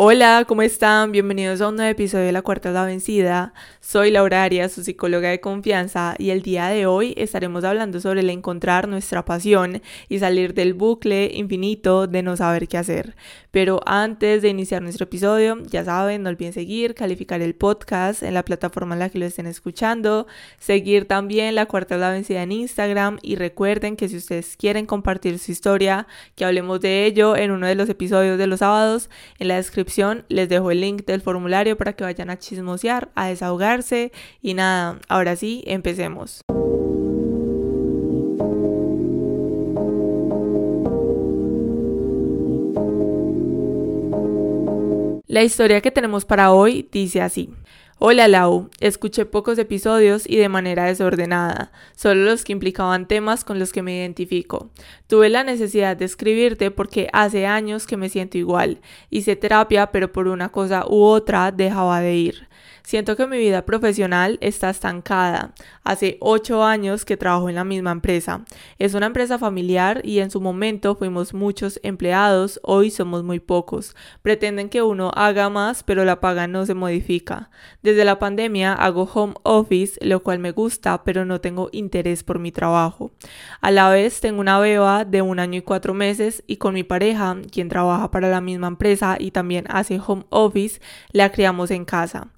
Hola, ¿cómo están? Bienvenidos a un nuevo episodio de La Cuarta es la Vencida. Soy Laura Arias, su psicóloga de confianza, y el día de hoy estaremos hablando sobre el encontrar nuestra pasión y salir del bucle infinito de no saber qué hacer. Pero antes de iniciar nuestro episodio, ya saben, no olviden seguir, calificar el podcast en la plataforma en la que lo estén escuchando, seguir también La Cuarta la Vencida en Instagram y recuerden que si ustedes quieren compartir su historia, que hablemos de ello en uno de los episodios de los sábados, en la descripción les dejo el link del formulario para que vayan a chismosear, a desahogarse y nada, ahora sí, empecemos. La historia que tenemos para hoy dice así. Hola Lau, escuché pocos episodios y de manera desordenada, solo los que implicaban temas con los que me identifico. Tuve la necesidad de escribirte porque hace años que me siento igual. Hice terapia pero por una cosa u otra dejaba de ir. Siento que mi vida profesional está estancada. Hace ocho años que trabajo en la misma empresa. Es una empresa familiar y en su momento fuimos muchos empleados, hoy somos muy pocos. Pretenden que uno haga más, pero la paga no se modifica. Desde la pandemia hago home office, lo cual me gusta, pero no tengo interés por mi trabajo. A la vez tengo una beba de un año y cuatro meses y con mi pareja, quien trabaja para la misma empresa y también hace home office, la criamos en casa.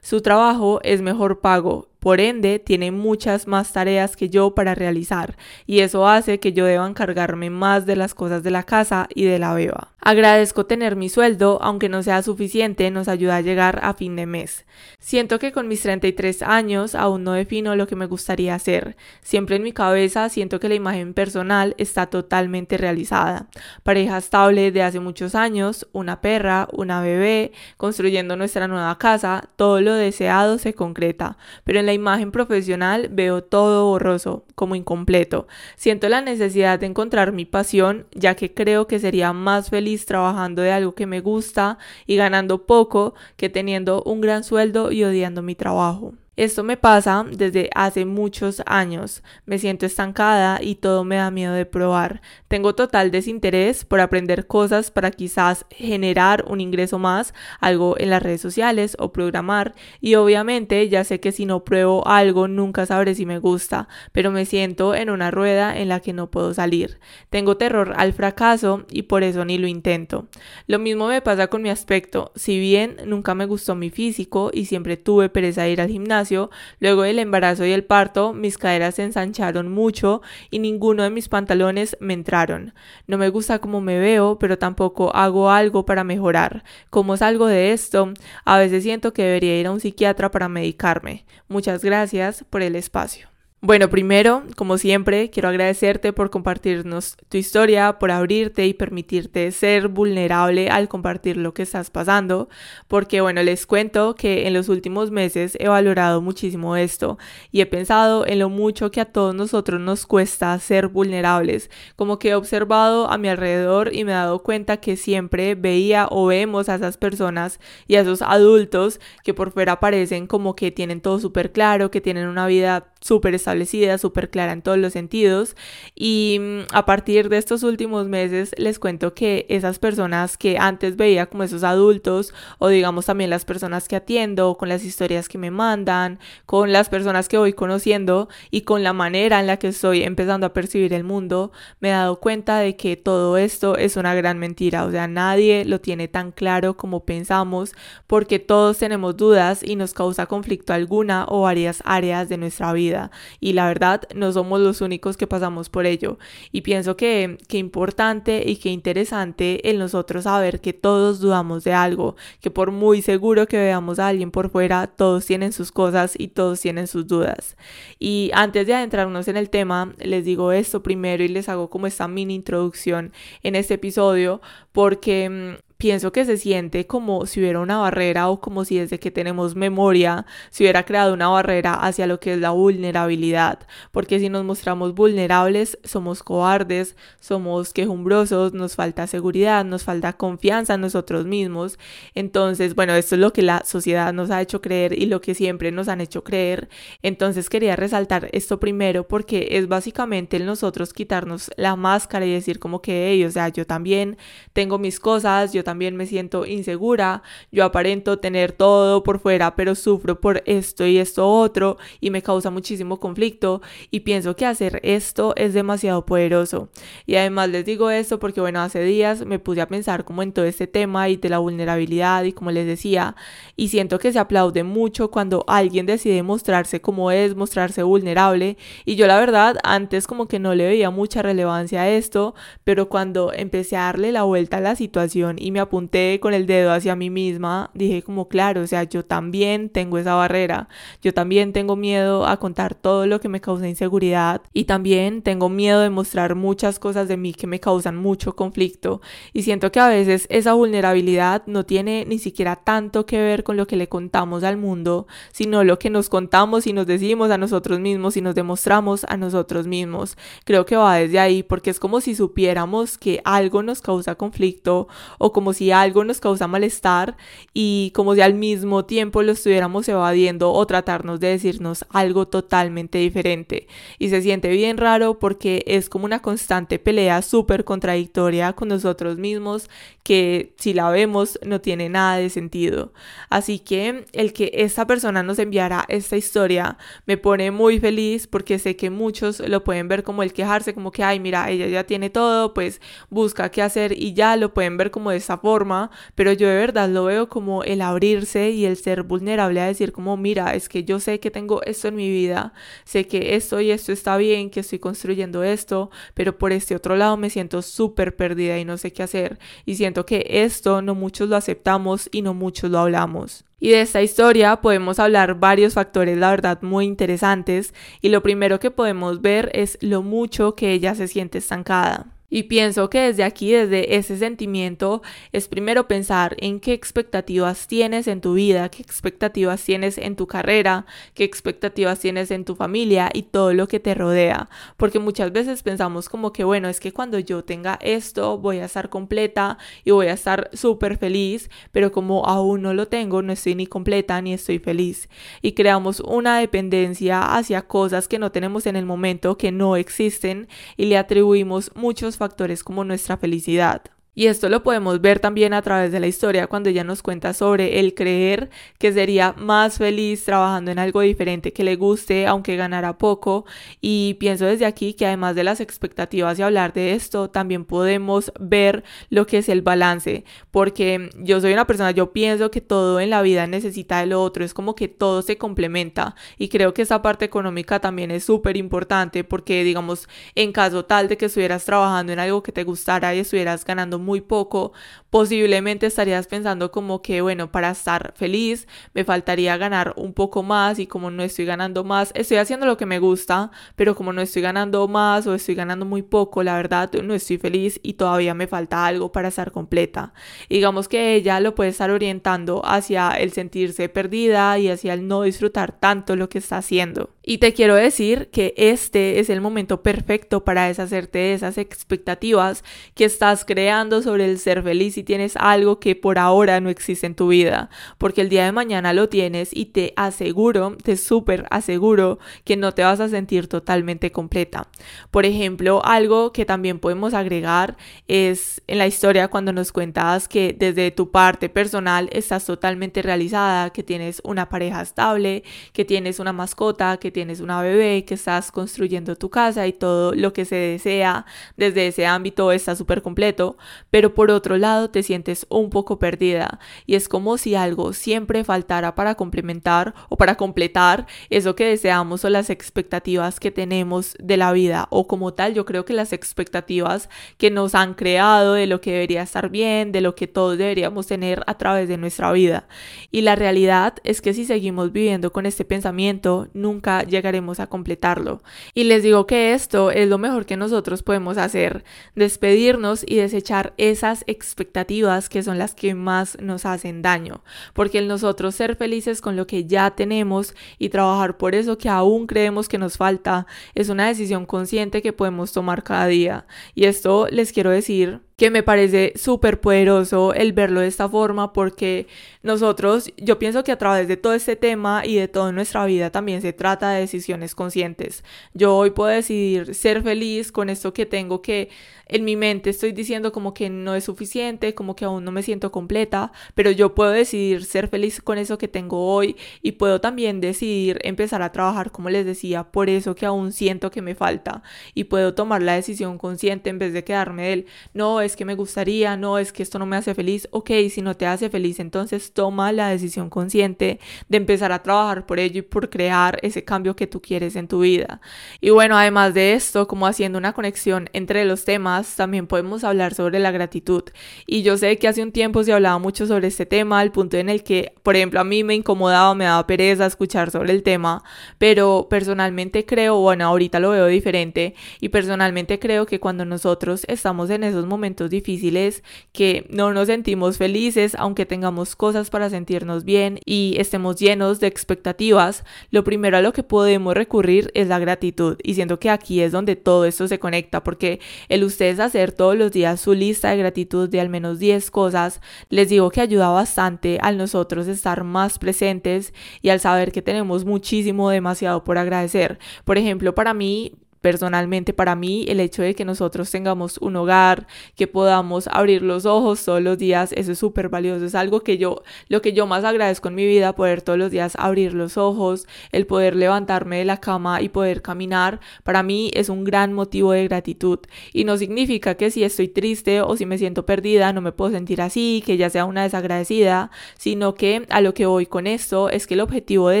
Su trabajo es mejor pago, por ende tiene muchas más tareas que yo para realizar y eso hace que yo deba encargarme más de las cosas de la casa y de la beba. Agradezco tener mi sueldo, aunque no sea suficiente, nos ayuda a llegar a fin de mes. Siento que con mis 33 años aún no defino lo que me gustaría hacer. Siempre en mi cabeza siento que la imagen personal está totalmente realizada. Pareja estable de hace muchos años, una perra, una bebé, construyendo nuestra nueva casa, todo lo deseado se concreta, pero en la imagen profesional veo todo borroso, como incompleto. Siento la necesidad de encontrar mi pasión, ya que creo que sería más feliz trabajando de algo que me gusta y ganando poco que teniendo un gran sueldo y odiando mi trabajo. Esto me pasa desde hace muchos años. Me siento estancada y todo me da miedo de probar. Tengo total desinterés por aprender cosas para quizás generar un ingreso más, algo en las redes sociales o programar. Y obviamente ya sé que si no pruebo algo nunca sabré si me gusta, pero me siento en una rueda en la que no puedo salir. Tengo terror al fracaso y por eso ni lo intento. Lo mismo me pasa con mi aspecto. Si bien nunca me gustó mi físico y siempre tuve pereza de ir al gimnasio, luego del embarazo y el parto, mis caderas se ensancharon mucho y ninguno de mis pantalones me entraron. No me gusta cómo me veo, pero tampoco hago algo para mejorar. ¿Cómo salgo de esto? A veces siento que debería ir a un psiquiatra para medicarme. Muchas gracias por el espacio. Bueno, primero, como siempre, quiero agradecerte por compartirnos tu historia, por abrirte y permitirte ser vulnerable al compartir lo que estás pasando, porque bueno, les cuento que en los últimos meses he valorado muchísimo esto y he pensado en lo mucho que a todos nosotros nos cuesta ser vulnerables, como que he observado a mi alrededor y me he dado cuenta que siempre veía o vemos a esas personas y a esos adultos que por fuera parecen como que tienen todo súper claro, que tienen una vida súper establecida, súper clara en todos los sentidos. Y mm, a partir de estos últimos meses les cuento que esas personas que antes veía como esos adultos, o digamos también las personas que atiendo, con las historias que me mandan, con las personas que voy conociendo y con la manera en la que estoy empezando a percibir el mundo, me he dado cuenta de que todo esto es una gran mentira. O sea, nadie lo tiene tan claro como pensamos, porque todos tenemos dudas y nos causa conflicto alguna o varias áreas de nuestra vida y la verdad no somos los únicos que pasamos por ello y pienso que, que importante y que interesante en nosotros saber que todos dudamos de algo, que por muy seguro que veamos a alguien por fuera, todos tienen sus cosas y todos tienen sus dudas. Y antes de adentrarnos en el tema, les digo esto primero y les hago como esta mini introducción en este episodio porque mm, pienso que se siente como si hubiera una barrera o como si desde que tenemos memoria se hubiera creado una barrera hacia lo que es la vulnerabilidad, porque si nos mostramos vulnerables somos cobardes, somos quejumbrosos, nos falta seguridad, nos falta confianza en nosotros mismos. Entonces, bueno, esto es lo que la sociedad nos ha hecho creer y lo que siempre nos han hecho creer. Entonces quería resaltar esto primero porque es básicamente el nosotros quitarnos la máscara y decir como que, ellos, o sea, yo también tengo mis cosas, yo también me siento insegura, yo aparento tener todo por fuera, pero sufro por esto y esto otro y me causa muchísimo conflicto y pienso que hacer esto es demasiado poderoso. Y además les digo esto porque bueno, hace días me puse a pensar como en todo este tema y de la vulnerabilidad y como les decía, y siento que se aplaude mucho cuando alguien decide mostrarse como es, mostrarse vulnerable y yo la verdad antes como que no le veía mucha relevancia a esto, pero cuando empecé a darle la vuelta a la situación y me apunté con el dedo hacia mí misma, dije como claro, o sea, yo también tengo esa barrera, yo también tengo miedo a contar todo lo que me causa inseguridad y también tengo miedo de mostrar muchas cosas de mí que me causan mucho conflicto y siento que a veces esa vulnerabilidad no tiene ni siquiera tanto que ver con lo que le contamos al mundo, sino lo que nos contamos y nos decimos a nosotros mismos y nos demostramos a nosotros mismos. Creo que va desde ahí porque es como si supiéramos que algo nos causa conflicto o como si algo nos causa malestar y como si al mismo tiempo lo estuviéramos evadiendo o tratarnos de decirnos algo totalmente diferente. Y se siente bien raro porque es como una constante pelea súper contradictoria con nosotros mismos que si la vemos no tiene nada de sentido. Así que el que esta persona nos enviara esta historia me pone muy feliz porque sé que muchos lo pueden ver como el quejarse, como que, ay, mira, ella ya tiene todo, pues busca qué hacer y ya lo pueden ver como de esa forma, pero yo de verdad lo veo como el abrirse y el ser vulnerable a decir como, mira, es que yo sé que tengo esto en mi vida, sé que esto y esto está bien, que estoy construyendo esto, pero por este otro lado me siento súper perdida y no sé qué hacer y siento que esto no muchos lo aceptamos y no muchos lo hablamos. Y de esta historia podemos hablar varios factores, la verdad, muy interesantes. Y lo primero que podemos ver es lo mucho que ella se siente estancada. Y pienso que desde aquí, desde ese sentimiento, es primero pensar en qué expectativas tienes en tu vida, qué expectativas tienes en tu carrera, qué expectativas tienes en tu familia y todo lo que te rodea. Porque muchas veces pensamos como que, bueno, es que cuando yo tenga esto voy a estar completa y voy a estar súper feliz, pero como aún no lo tengo, no estoy ni completa ni estoy feliz. Y creamos una dependencia hacia cosas que no tenemos en el momento, que no existen y le atribuimos muchos factores como nuestra felicidad. Y esto lo podemos ver también a través de la historia cuando ella nos cuenta sobre el creer que sería más feliz trabajando en algo diferente que le guste aunque ganara poco. Y pienso desde aquí que además de las expectativas y hablar de esto, también podemos ver lo que es el balance. Porque yo soy una persona, yo pienso que todo en la vida necesita de lo otro, es como que todo se complementa. Y creo que esa parte económica también es súper importante porque digamos, en caso tal de que estuvieras trabajando en algo que te gustara y estuvieras ganando muy poco, posiblemente estarías pensando como que, bueno, para estar feliz me faltaría ganar un poco más y como no estoy ganando más, estoy haciendo lo que me gusta, pero como no estoy ganando más o estoy ganando muy poco, la verdad no estoy feliz y todavía me falta algo para estar completa. digamos que ella lo puede estar orientando hacia el sentirse perdida y hacia el no disfrutar tanto lo que está haciendo. Y te quiero decir que este es el momento perfecto para deshacerte de esas expectativas que estás creando sobre el ser feliz si tienes algo que por ahora no existe en tu vida, porque el día de mañana lo tienes y te aseguro, te súper aseguro que no te vas a sentir totalmente completa. Por ejemplo, algo que también podemos agregar es en la historia cuando nos cuentas que desde tu parte personal estás totalmente realizada, que tienes una pareja estable, que tienes una mascota, que tienes tienes una bebé, que estás construyendo tu casa y todo lo que se desea desde ese ámbito está súper completo, pero por otro lado te sientes un poco perdida y es como si algo siempre faltara para complementar o para completar eso que deseamos o las expectativas que tenemos de la vida o como tal yo creo que las expectativas que nos han creado de lo que debería estar bien, de lo que todos deberíamos tener a través de nuestra vida. Y la realidad es que si seguimos viviendo con este pensamiento, nunca llegaremos a completarlo. Y les digo que esto es lo mejor que nosotros podemos hacer, despedirnos y desechar esas expectativas que son las que más nos hacen daño, porque el nosotros ser felices con lo que ya tenemos y trabajar por eso que aún creemos que nos falta es una decisión consciente que podemos tomar cada día. Y esto les quiero decir que me parece súper poderoso el verlo de esta forma porque nosotros, yo pienso que a través de todo este tema y de toda nuestra vida también se trata de decisiones conscientes. Yo hoy puedo decidir ser feliz con esto que tengo que en mi mente estoy diciendo como que no es suficiente, como que aún no me siento completa, pero yo puedo decidir ser feliz con eso que tengo hoy y puedo también decidir empezar a trabajar, como les decía, por eso que aún siento que me falta y puedo tomar la decisión consciente en vez de quedarme del no, que me gustaría, no, es que esto no me hace feliz, ok, si no te hace feliz, entonces toma la decisión consciente de empezar a trabajar por ello y por crear ese cambio que tú quieres en tu vida. Y bueno, además de esto, como haciendo una conexión entre los temas, también podemos hablar sobre la gratitud. Y yo sé que hace un tiempo se hablaba mucho sobre este tema, al punto en el que, por ejemplo, a mí me incomodaba, me daba pereza escuchar sobre el tema, pero personalmente creo, bueno, ahorita lo veo diferente, y personalmente creo que cuando nosotros estamos en esos momentos difíciles, que no nos sentimos felices, aunque tengamos cosas para sentirnos bien y estemos llenos de expectativas, lo primero a lo que podemos recurrir es la gratitud. Y siento que aquí es donde todo esto se conecta, porque el usted hacer todos los días su lista de gratitud de al menos 10 cosas, les digo que ayuda bastante al nosotros estar más presentes y al saber que tenemos muchísimo, demasiado por agradecer. Por ejemplo, para mí, personalmente para mí el hecho de que nosotros tengamos un hogar, que podamos abrir los ojos todos los días, eso es súper valioso, es algo que yo, lo que yo más agradezco en mi vida, poder todos los días abrir los ojos, el poder levantarme de la cama y poder caminar, para mí es un gran motivo de gratitud. Y no significa que si estoy triste o si me siento perdida no me puedo sentir así, que ya sea una desagradecida, sino que a lo que voy con esto es que el objetivo de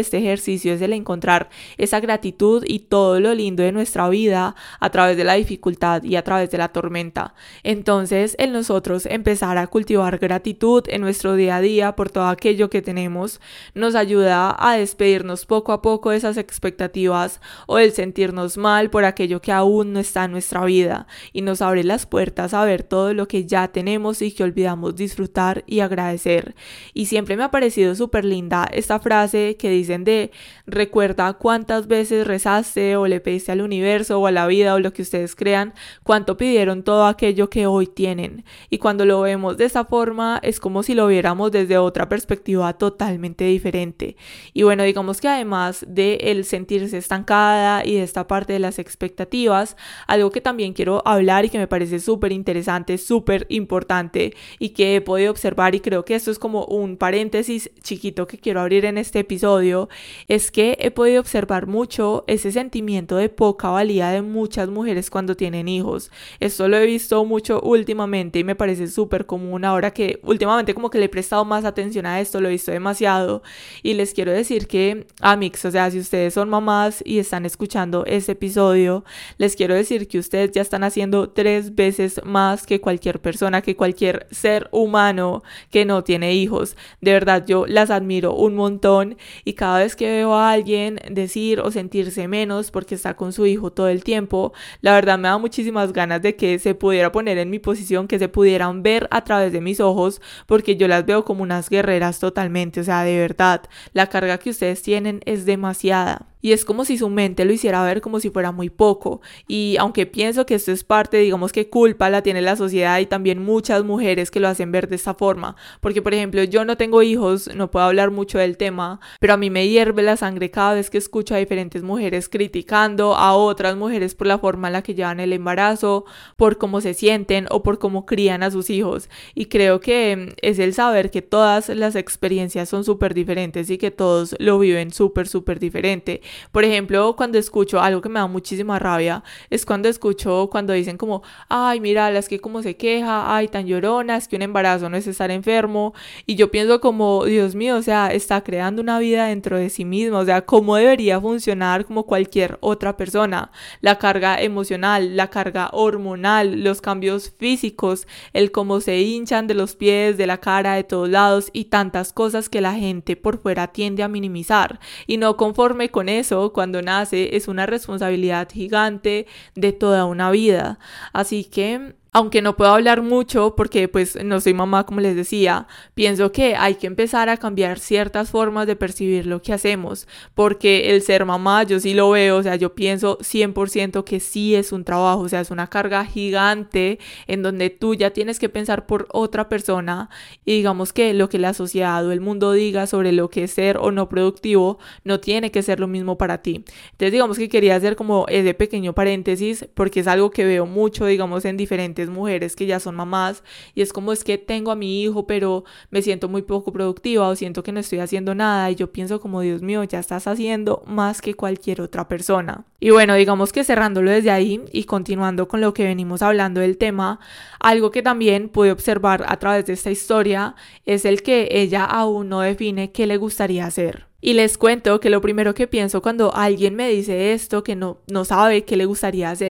este ejercicio es el encontrar esa gratitud y todo lo lindo de nuestra vida a través de la dificultad y a través de la tormenta. Entonces, el nosotros empezar a cultivar gratitud en nuestro día a día por todo aquello que tenemos nos ayuda a despedirnos poco a poco de esas expectativas o el sentirnos mal por aquello que aún no está en nuestra vida y nos abre las puertas a ver todo lo que ya tenemos y que olvidamos disfrutar y agradecer. Y siempre me ha parecido súper linda esta frase que dicen de recuerda cuántas veces rezaste o le pediste al universo o a la vida o lo que ustedes crean, cuánto pidieron todo aquello que hoy tienen. Y cuando lo vemos de esa forma es como si lo viéramos desde otra perspectiva totalmente diferente. Y bueno, digamos que además de el sentirse estancada y de esta parte de las expectativas, algo que también quiero hablar y que me parece súper interesante, súper importante y que he podido observar y creo que esto es como un paréntesis chiquito que quiero abrir en este episodio, es que he podido observar mucho ese sentimiento de poca valía mentalidad de muchas mujeres cuando tienen hijos. Esto lo he visto mucho últimamente y me parece súper común ahora que últimamente como que le he prestado más atención a esto, lo he visto demasiado y les quiero decir que, amigos, o sea, si ustedes son mamás y están escuchando este episodio, les quiero decir que ustedes ya están haciendo tres veces más que cualquier persona, que cualquier ser humano que no tiene hijos. De verdad, yo las admiro un montón y cada vez que veo a alguien decir o sentirse menos porque está con su hijo todo el tiempo, la verdad me da muchísimas ganas de que se pudiera poner en mi posición, que se pudieran ver a través de mis ojos, porque yo las veo como unas guerreras totalmente, o sea, de verdad, la carga que ustedes tienen es demasiada y es como si su mente lo hiciera ver como si fuera muy poco. Y aunque pienso que esto es parte, digamos que culpa la tiene la sociedad y también muchas mujeres que lo hacen ver de esta forma. Porque, por ejemplo, yo no tengo hijos, no puedo hablar mucho del tema, pero a mí me hierve la sangre cada vez que escucho a diferentes mujeres criticando a otras mujeres por la forma en la que llevan el embarazo, por cómo se sienten o por cómo crían a sus hijos. Y creo que es el saber que todas las experiencias son súper diferentes y que todos lo viven súper, súper diferente por ejemplo, cuando escucho algo que me da muchísima rabia, es cuando escucho cuando dicen como, ay, mira, las que como se queja, ay, tan llorona, es que un embarazo no es estar enfermo. Y yo pienso como, Dios mío, o sea, está creando una vida dentro de sí mismo, o sea, cómo debería funcionar como cualquier otra persona. La carga emocional, la carga hormonal, los cambios físicos, el cómo se hinchan de los pies, de la cara, de todos lados y tantas cosas que la gente por fuera tiende a minimizar. Y no conforme con eso, eso cuando nace es una responsabilidad gigante de toda una vida. Así que aunque no puedo hablar mucho porque pues no soy mamá como les decía, pienso que hay que empezar a cambiar ciertas formas de percibir lo que hacemos, porque el ser mamá yo sí lo veo, o sea, yo pienso 100% que sí es un trabajo, o sea, es una carga gigante en donde tú ya tienes que pensar por otra persona y digamos que lo que la sociedad o el mundo diga sobre lo que es ser o no productivo no tiene que ser lo mismo para ti. Entonces digamos que quería hacer como ese pequeño paréntesis porque es algo que veo mucho, digamos, en diferentes mujeres que ya son mamás y es como es que tengo a mi hijo pero me siento muy poco productiva o siento que no estoy haciendo nada y yo pienso como Dios mío ya estás haciendo más que cualquier otra persona. Y bueno, digamos que cerrándolo desde ahí y continuando con lo que venimos hablando del tema, algo que también pude observar a través de esta historia es el que ella aún no define qué le gustaría hacer. Y les cuento que lo primero que pienso cuando alguien me dice esto, que no, no sabe qué le gustaría hacer,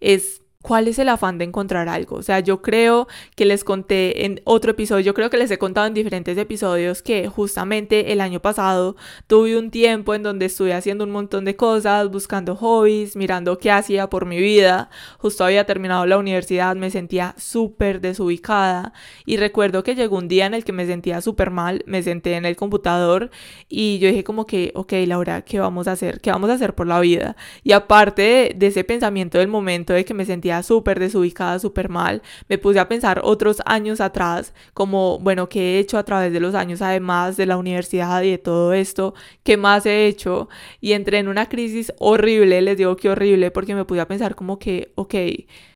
Es ¿Cuál es el afán de encontrar algo? O sea, yo creo que les conté en otro episodio, yo creo que les he contado en diferentes episodios que justamente el año pasado tuve un tiempo en donde estuve haciendo un montón de cosas, buscando hobbies, mirando qué hacía por mi vida. Justo había terminado la universidad, me sentía súper desubicada y recuerdo que llegó un día en el que me sentía súper mal, me senté en el computador y yo dije como que, ok, Laura, ¿qué vamos a hacer? ¿Qué vamos a hacer por la vida? Y aparte de, ese pensamiento del momento de que me sentía súper desubicada, súper mal. Me puse a pensar otros años atrás, como, bueno, ¿qué he hecho a través de los años, además de la universidad y de todo esto? ¿Qué más he hecho? Y entré en una crisis horrible, les digo que horrible, porque me puse a pensar como que, ok,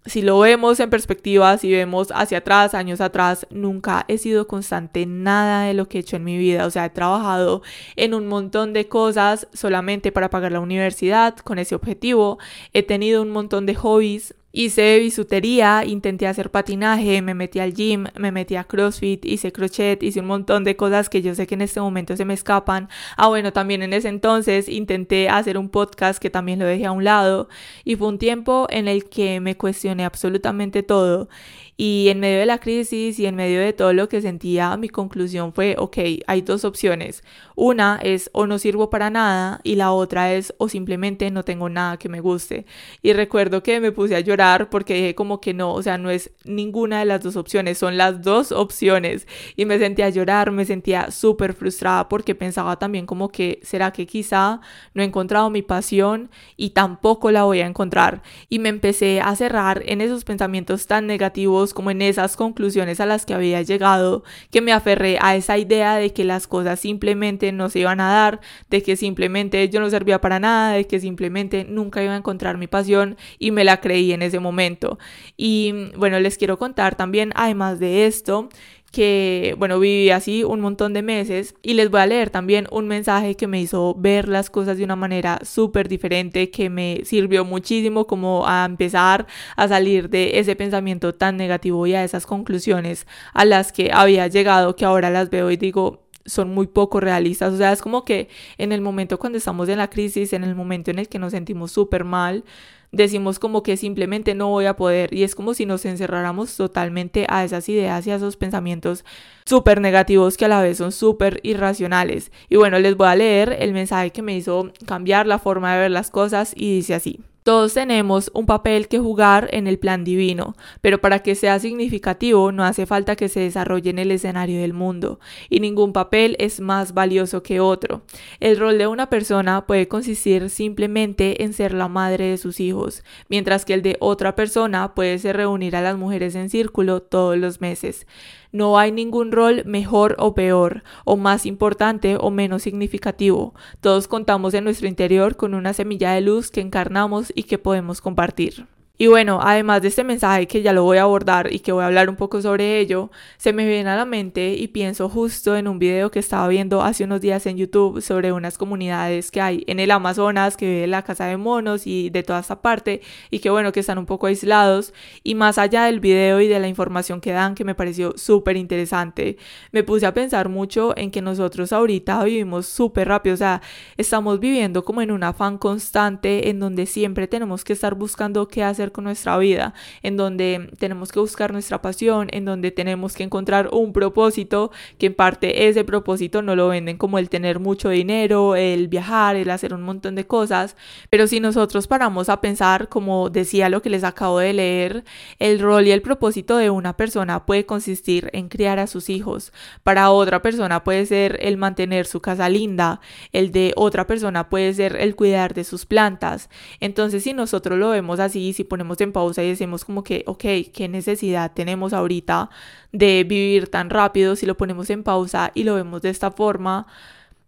si lo vemos en perspectiva, si vemos hacia atrás, años atrás, nunca he sido constante nada de lo que he hecho en mi vida. O sea, he trabajado en un montón de cosas solamente para pagar la universidad con ese objetivo. He tenido un montón de hobbies Hice bisutería, intenté hacer patinaje, me metí al gym, me metí a CrossFit, hice crochet, hice un montón de cosas que yo sé que en este momento se me escapan. Ah, bueno, también en ese entonces intenté hacer un podcast que también lo dejé a un lado y fue un tiempo en el que me cuestioné absolutamente todo y en medio de la crisis y en medio de todo lo que sentía, mi conclusión fue, ok, hay dos opciones. Una es o no sirvo para nada y la otra es o simplemente no tengo nada que me guste. Y recuerdo que me puse a llorar porque dije como que no, o sea, no es ninguna de las dos opciones, son las dos opciones. Y me sentía a llorar, me sentía súper frustrada porque pensaba también como que, ¿será que quizá no he encontrado mi pasión y tampoco la voy a encontrar? Y me empecé a cerrar en esos pensamientos tan negativos como en esas conclusiones a las que había llegado, que me aferré a esa idea de que las cosas simplemente no se iban a dar, de que simplemente yo no servía para nada, de que simplemente nunca iba a encontrar mi pasión y me la creí en ese momento. Y bueno, les quiero contar también, además de esto, que, bueno, viví así un montón de meses y les voy a leer también un mensaje que me hizo ver las cosas de una manera súper diferente, que me sirvió muchísimo como a empezar a salir de ese pensamiento tan negativo y a esas conclusiones a las que había llegado, que ahora las veo y digo, son muy poco realistas. O sea, es como que en el momento cuando estamos en la crisis, en el momento en el que nos sentimos súper mal, decimos como que simplemente no voy a poder y es como si nos encerráramos totalmente a esas ideas y a esos pensamientos súper negativos que a la vez son súper irracionales. Y bueno, les voy a leer el mensaje que me hizo cambiar la forma de ver las cosas y dice así. Todos tenemos un papel que jugar en el plan divino, pero para que sea significativo no hace falta que se desarrolle en el escenario del mundo, y ningún papel es más valioso que otro. El rol de una persona puede consistir simplemente en ser la madre de sus hijos, mientras que el de otra persona puede ser reunir a las mujeres en círculo todos los meses. No hay ningún rol mejor o peor, o más importante o menos significativo. Todos contamos en nuestro interior con una semilla de luz que encarnamos y que podemos compartir. Y bueno, además de este mensaje que ya lo voy a abordar y que voy a hablar un poco sobre ello, se me viene a la mente y pienso justo en un video que estaba viendo hace unos días en YouTube sobre unas comunidades que hay en el Amazonas, que vive la casa de monos y de toda esta parte, y que bueno, que están un poco aislados. Y más allá del video y de la información que dan, que me pareció súper interesante, me puse a pensar mucho en que nosotros ahorita vivimos súper rápido, o sea, estamos viviendo como en un afán constante en donde siempre tenemos que estar buscando qué hacer con nuestra vida, en donde tenemos que buscar nuestra pasión, en donde tenemos que encontrar un propósito, que en parte ese propósito no lo venden como el tener mucho dinero, el viajar, el hacer un montón de cosas, pero si nosotros paramos a pensar, como decía lo que les acabo de leer, el rol y el propósito de una persona puede consistir en criar a sus hijos, para otra persona puede ser el mantener su casa linda, el de otra persona puede ser el cuidar de sus plantas, entonces si nosotros lo vemos así, si ponemos en pausa y decimos como que, ok, ¿qué necesidad tenemos ahorita de vivir tan rápido? Si lo ponemos en pausa y lo vemos de esta forma,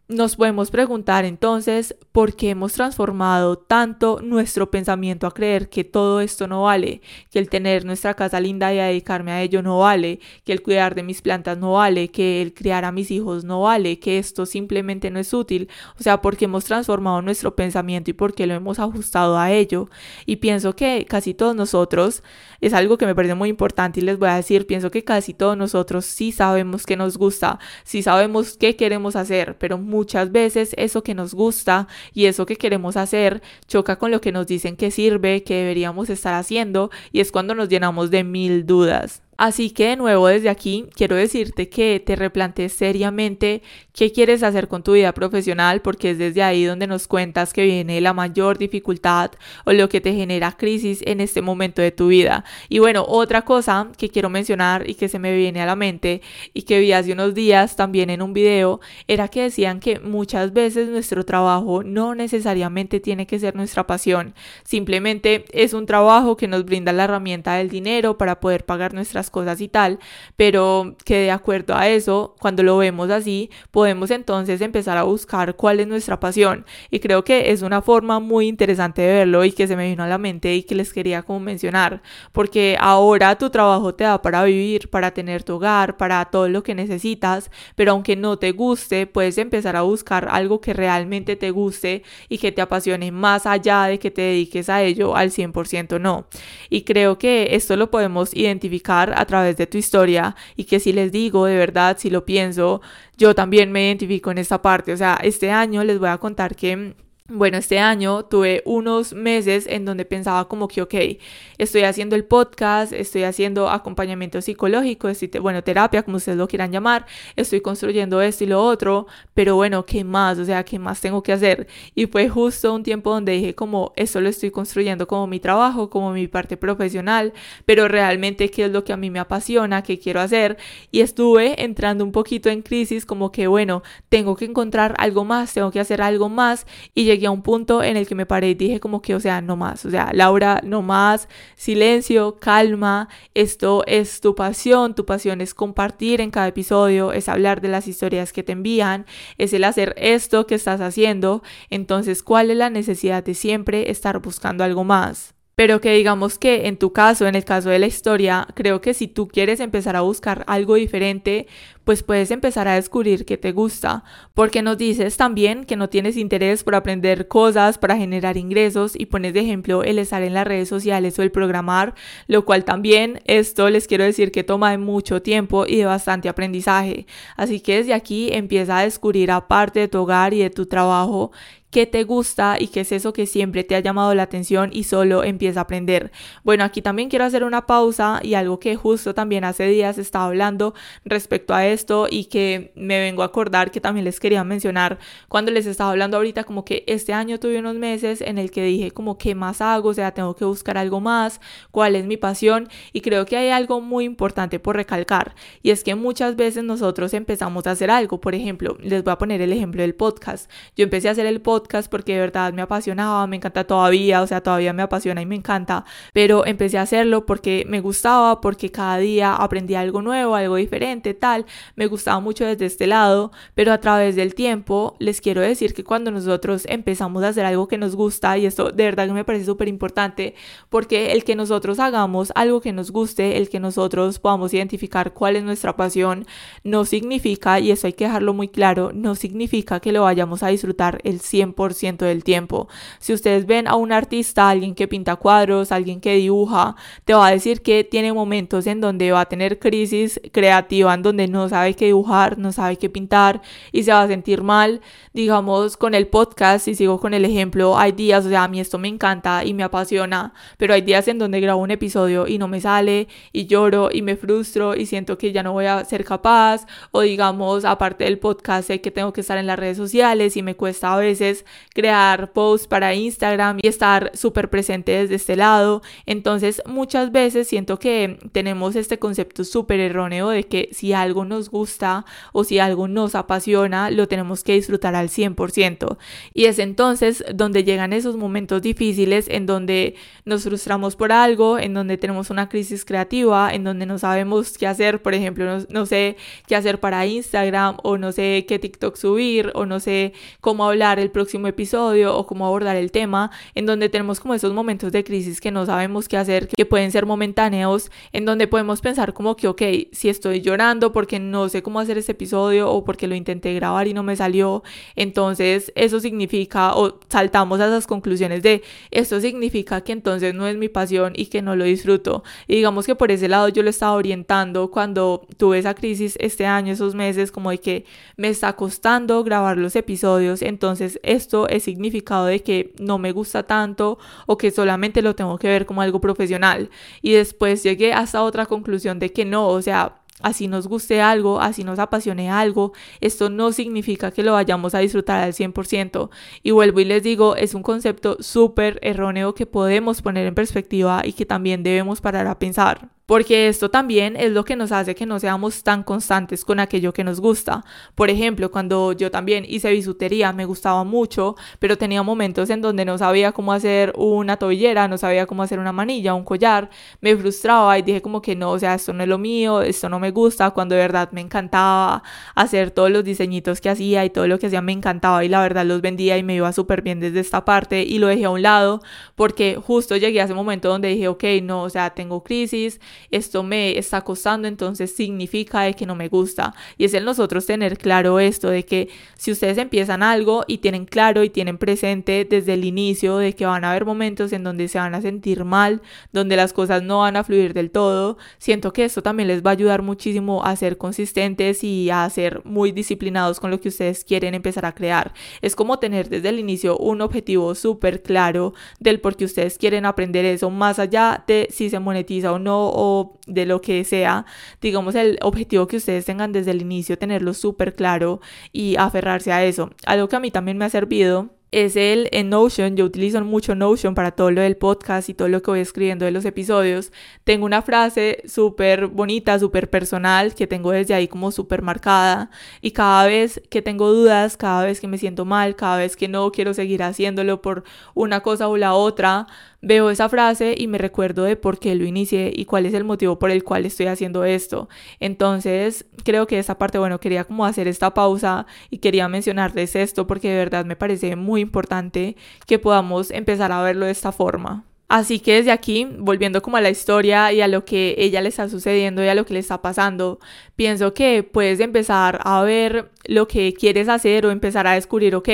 nos podemos preguntar entonces por qué hemos transformado tanto nuestro pensamiento a creer que todo esto no vale, que el tener nuestra casa linda y dedicarme a ello no vale, que el cuidar de mis plantas no vale, que el criar a mis hijos no vale, que esto simplemente no es útil. O sea, porque hemos transformado nuestro pensamiento y porque lo hemos ajustado a ello. Y pienso que casi todos nosotros, es algo que me parece muy importante y les voy a decir, pienso que casi todos nosotros sí sabemos que nos gusta, sí sabemos qué queremos hacer, pero muchas veces eso que nos gusta y eso que queremos hacer choca con lo que nos dicen que sirve, que deberíamos estar haciendo y es cuando nos llenamos de mil dudas. Así que de nuevo desde aquí quiero decirte que te replantees seriamente qué quieres hacer con tu vida profesional porque es desde ahí donde nos cuentas que viene la mayor dificultad o lo que te genera crisis en este momento de tu vida. Y bueno, otra cosa que quiero mencionar y que se me viene a la mente y que vi hace unos días también en un video era que decían que muchas veces nuestro trabajo no necesariamente tiene que ser nuestra pasión, simplemente es un trabajo que nos brinda la herramienta del dinero para poder pagar nuestras cosas y tal, pero que de acuerdo a eso, cuando lo vemos así, podemos entonces empezar a buscar cuál es nuestra pasión. Y creo que es una forma muy interesante de verlo y que se me vino a la mente y que les quería como mencionar, porque ahora tu trabajo te da para vivir, para tener tu hogar, para todo lo que necesitas, pero aunque no te guste, puedes empezar a buscar algo que realmente te guste y que te apasione más allá de que te dediques a ello al 100% no. Y creo que esto lo podemos identificar a través de tu historia y que si les digo de verdad, si lo pienso, yo también me identifico en esta parte. O sea, este año les voy a contar que bueno, este año tuve unos meses en donde pensaba como que, ok, estoy haciendo el podcast, estoy haciendo acompañamiento psicológico, bueno, terapia, como ustedes lo quieran llamar, estoy construyendo esto y lo otro, pero bueno, ¿qué más? O sea, ¿qué más tengo que hacer? Y fue justo un tiempo donde dije como, esto lo estoy construyendo como mi trabajo, como mi parte profesional, pero realmente qué es lo que a mí me apasiona, qué quiero hacer. Y estuve entrando un poquito en crisis como que, bueno, tengo que encontrar algo más, tengo que hacer algo más y llegué a un punto en el que me paré y dije como que, o sea, no más, o sea, Laura, no más, silencio, calma, esto es tu pasión, tu pasión es compartir en cada episodio, es hablar de las historias que te envían, es el hacer esto que estás haciendo, entonces, ¿cuál es la necesidad de siempre estar buscando algo más? pero que digamos que en tu caso, en el caso de la historia, creo que si tú quieres empezar a buscar algo diferente, pues puedes empezar a descubrir qué te gusta, porque nos dices también que no tienes interés por aprender cosas para generar ingresos y pones de ejemplo el estar en las redes sociales o el programar, lo cual también esto les quiero decir que toma de mucho tiempo y de bastante aprendizaje. Así que desde aquí empieza a descubrir aparte de tu hogar y de tu trabajo qué te gusta y qué es eso que siempre te ha llamado la atención y solo empieza a aprender. Bueno, aquí también quiero hacer una pausa y algo que justo también hace días estaba hablando respecto a esto y que me vengo a acordar que también les quería mencionar cuando les estaba hablando ahorita como que este año tuve unos meses en el que dije como qué más hago, o sea, tengo que buscar algo más, cuál es mi pasión y creo que hay algo muy importante por recalcar y es que muchas veces nosotros empezamos a hacer algo, por ejemplo, les voy a poner el ejemplo del podcast. Yo empecé a hacer el podcast porque de verdad me apasionaba, me encanta todavía, o sea, todavía me apasiona y me encanta, pero empecé a hacerlo porque me gustaba, porque cada día aprendía algo nuevo, algo diferente, tal, me gustaba mucho desde este lado, pero a través del tiempo les quiero decir que cuando nosotros empezamos a hacer algo que nos gusta, y esto de verdad que me parece súper importante, porque el que nosotros hagamos algo que nos guste, el que nosotros podamos identificar cuál es nuestra pasión, no significa, y eso hay que dejarlo muy claro, no significa que lo vayamos a disfrutar el 100% ciento del tiempo. Si ustedes ven a un artista, alguien que pinta cuadros, alguien que dibuja, te va a decir que tiene momentos en donde va a tener crisis creativa, en donde no sabe qué dibujar, no sabe qué pintar y se va a sentir mal. Digamos, con el podcast, y sigo con el ejemplo, hay días, o sea, a mí esto me encanta y me apasiona, pero hay días en donde grabo un episodio y no me sale y lloro y me frustro y siento que ya no voy a ser capaz o digamos, aparte del podcast, sé que tengo que estar en las redes sociales y me cuesta a veces crear posts para Instagram y estar súper presente desde este lado. Entonces muchas veces siento que tenemos este concepto súper erróneo de que si algo nos gusta o si algo nos apasiona, lo tenemos que disfrutar al 100%. Y es entonces donde llegan esos momentos difíciles en donde nos frustramos por algo, en donde tenemos una crisis creativa, en donde no sabemos qué hacer, por ejemplo, no, no sé qué hacer para Instagram o no sé qué TikTok subir o no sé cómo hablar el próximo episodio o cómo abordar el tema, en donde tenemos como esos momentos de crisis que no sabemos qué hacer, que pueden ser momentáneos, en donde podemos pensar como que, ok, si estoy llorando porque no sé cómo hacer este episodio o porque lo intenté grabar y no me salió, entonces eso significa, o saltamos a esas conclusiones de, esto significa que entonces no es mi pasión y que no lo disfruto. Y digamos que por ese lado yo lo estaba orientando cuando tuve esa crisis este año, esos meses, como de que me está costando grabar los episodios, entonces esto es significado de que no me gusta tanto o que solamente lo tengo que ver como algo profesional. Y después llegué hasta otra conclusión de que no, o sea, así nos guste algo, así nos apasione algo, esto no significa que lo vayamos a disfrutar al 100%. Y vuelvo y les digo, es un concepto súper erróneo que podemos poner en perspectiva y que también debemos parar a pensar. Porque esto también es lo que nos hace que no seamos tan constantes con aquello que nos gusta. Por ejemplo, cuando yo también hice bisutería, me gustaba mucho, pero tenía momentos en donde no sabía cómo hacer una tobillera, no sabía cómo hacer una manilla, un collar, me frustraba y dije como que no, o sea, esto no es lo mío, esto no me gusta, cuando de verdad me encantaba hacer todos los diseñitos que hacía y todo lo que hacía me encantaba y la verdad los vendía y me iba súper bien desde esta parte y lo dejé a un lado porque justo llegué a ese momento donde dije, ok, no, o sea, tengo crisis, esto me está costando, entonces significa de que no me gusta. Y es el nosotros tener claro esto, de que si ustedes empiezan algo y tienen claro y tienen presente desde el inicio de que van a haber momentos en donde se van a sentir mal, donde las cosas no van a fluir del todo, siento que esto también les va a ayudar muchísimo a ser consistentes y a ser muy disciplinados con lo que ustedes quieren empezar a crear. Es como tener desde el inicio un objetivo súper claro del por qué ustedes quieren aprender eso, más allá de si se monetiza o no de lo que sea, digamos el objetivo que ustedes tengan desde el inicio, tenerlo súper claro y aferrarse a eso. Algo que a mí también me ha servido es el en Notion. Yo utilizo mucho Notion para todo lo del podcast y todo lo que voy escribiendo de los episodios. Tengo una frase súper bonita, súper personal, que tengo desde ahí como súper marcada. Y cada vez que tengo dudas, cada vez que me siento mal, cada vez que no quiero seguir haciéndolo por una cosa o la otra, veo esa frase y me recuerdo de por qué lo inicié y cuál es el motivo por el cual estoy haciendo esto. Entonces, creo que esta parte, bueno, quería como hacer esta pausa y quería mencionarles esto porque de verdad me parece muy importante que podamos empezar a verlo de esta forma. Así que desde aquí, volviendo como a la historia y a lo que ella le está sucediendo y a lo que le está pasando, pienso que puedes empezar a ver lo que quieres hacer o empezar a descubrir, ok,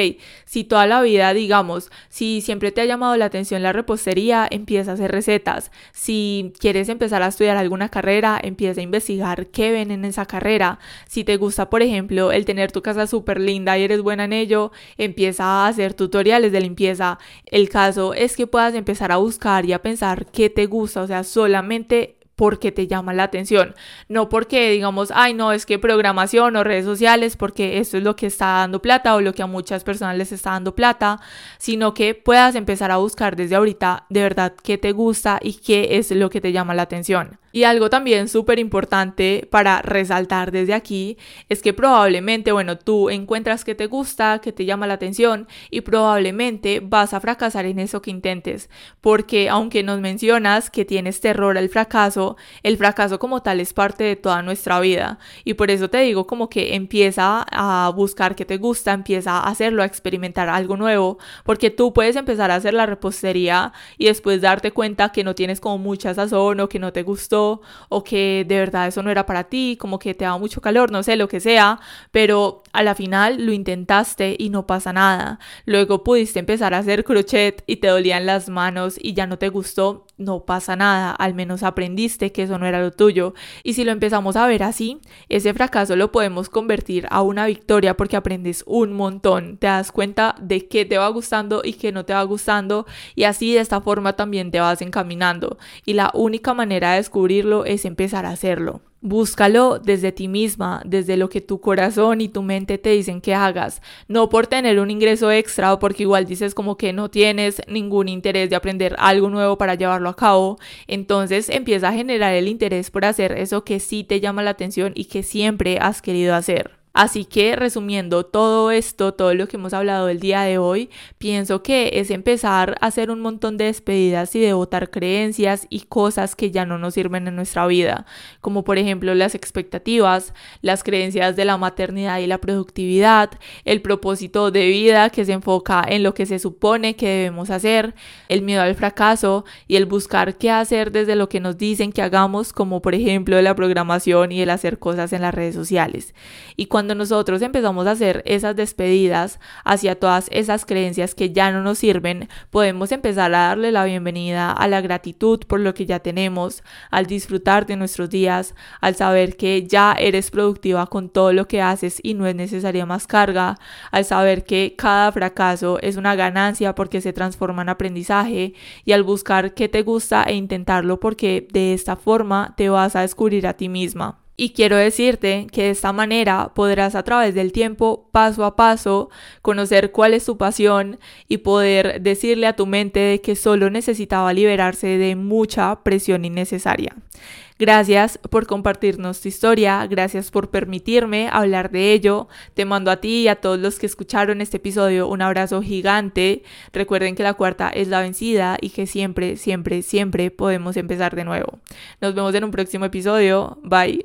si toda la vida, digamos, si siempre te ha llamado la atención la repostería, empieza a hacer recetas. Si quieres empezar a estudiar alguna carrera, empieza a investigar qué ven en esa carrera. Si te gusta, por ejemplo, el tener tu casa súper linda y eres buena en ello, empieza a hacer tutoriales de limpieza. El caso es que puedas empezar a buscar y a pensar qué te gusta, o sea, solamente porque te llama la atención, no porque digamos, ay no, es que programación o redes sociales, porque esto es lo que está dando plata o lo que a muchas personas les está dando plata, sino que puedas empezar a buscar desde ahorita de verdad qué te gusta y qué es lo que te llama la atención. Y algo también súper importante para resaltar desde aquí es que probablemente, bueno, tú encuentras que te gusta, que te llama la atención y probablemente vas a fracasar en eso que intentes, porque aunque nos mencionas que tienes terror al fracaso, el fracaso como tal es parte de toda nuestra vida. Y por eso te digo como que empieza a buscar que te gusta, empieza a hacerlo, a experimentar algo nuevo, porque tú puedes empezar a hacer la repostería y después darte cuenta que no tienes como mucha sazón o que no te gustó o que de verdad eso no era para ti, como que te daba mucho calor, no sé, lo que sea, pero a la final lo intentaste y no pasa nada. Luego pudiste empezar a hacer crochet y te dolían las manos y ya no te gustó, no pasa nada, al menos aprendiste que eso no era lo tuyo. Y si lo empezamos a ver así, ese fracaso lo podemos convertir a una victoria porque aprendes un montón, te das cuenta de qué te va gustando y qué no te va gustando y así de esta forma también te vas encaminando. Y la única manera de descubrir es empezar a hacerlo. Búscalo desde ti misma, desde lo que tu corazón y tu mente te dicen que hagas, no por tener un ingreso extra o porque igual dices como que no tienes ningún interés de aprender algo nuevo para llevarlo a cabo, entonces empieza a generar el interés por hacer eso que sí te llama la atención y que siempre has querido hacer. Así que resumiendo todo esto, todo lo que hemos hablado el día de hoy, pienso que es empezar a hacer un montón de despedidas y de votar creencias y cosas que ya no nos sirven en nuestra vida, como por ejemplo las expectativas, las creencias de la maternidad y la productividad, el propósito de vida que se enfoca en lo que se supone que debemos hacer, el miedo al fracaso y el buscar qué hacer desde lo que nos dicen que hagamos, como por ejemplo la programación y el hacer cosas en las redes sociales. Y cuando cuando nosotros empezamos a hacer esas despedidas hacia todas esas creencias que ya no nos sirven, podemos empezar a darle la bienvenida a la gratitud por lo que ya tenemos, al disfrutar de nuestros días, al saber que ya eres productiva con todo lo que haces y no es necesaria más carga, al saber que cada fracaso es una ganancia porque se transforma en aprendizaje y al buscar qué te gusta e intentarlo porque de esta forma te vas a descubrir a ti misma. Y quiero decirte que de esta manera podrás a través del tiempo, paso a paso, conocer cuál es tu pasión y poder decirle a tu mente que solo necesitaba liberarse de mucha presión innecesaria. Gracias por compartirnos tu historia, gracias por permitirme hablar de ello. Te mando a ti y a todos los que escucharon este episodio un abrazo gigante. Recuerden que la cuarta es la vencida y que siempre, siempre, siempre podemos empezar de nuevo. Nos vemos en un próximo episodio. Bye.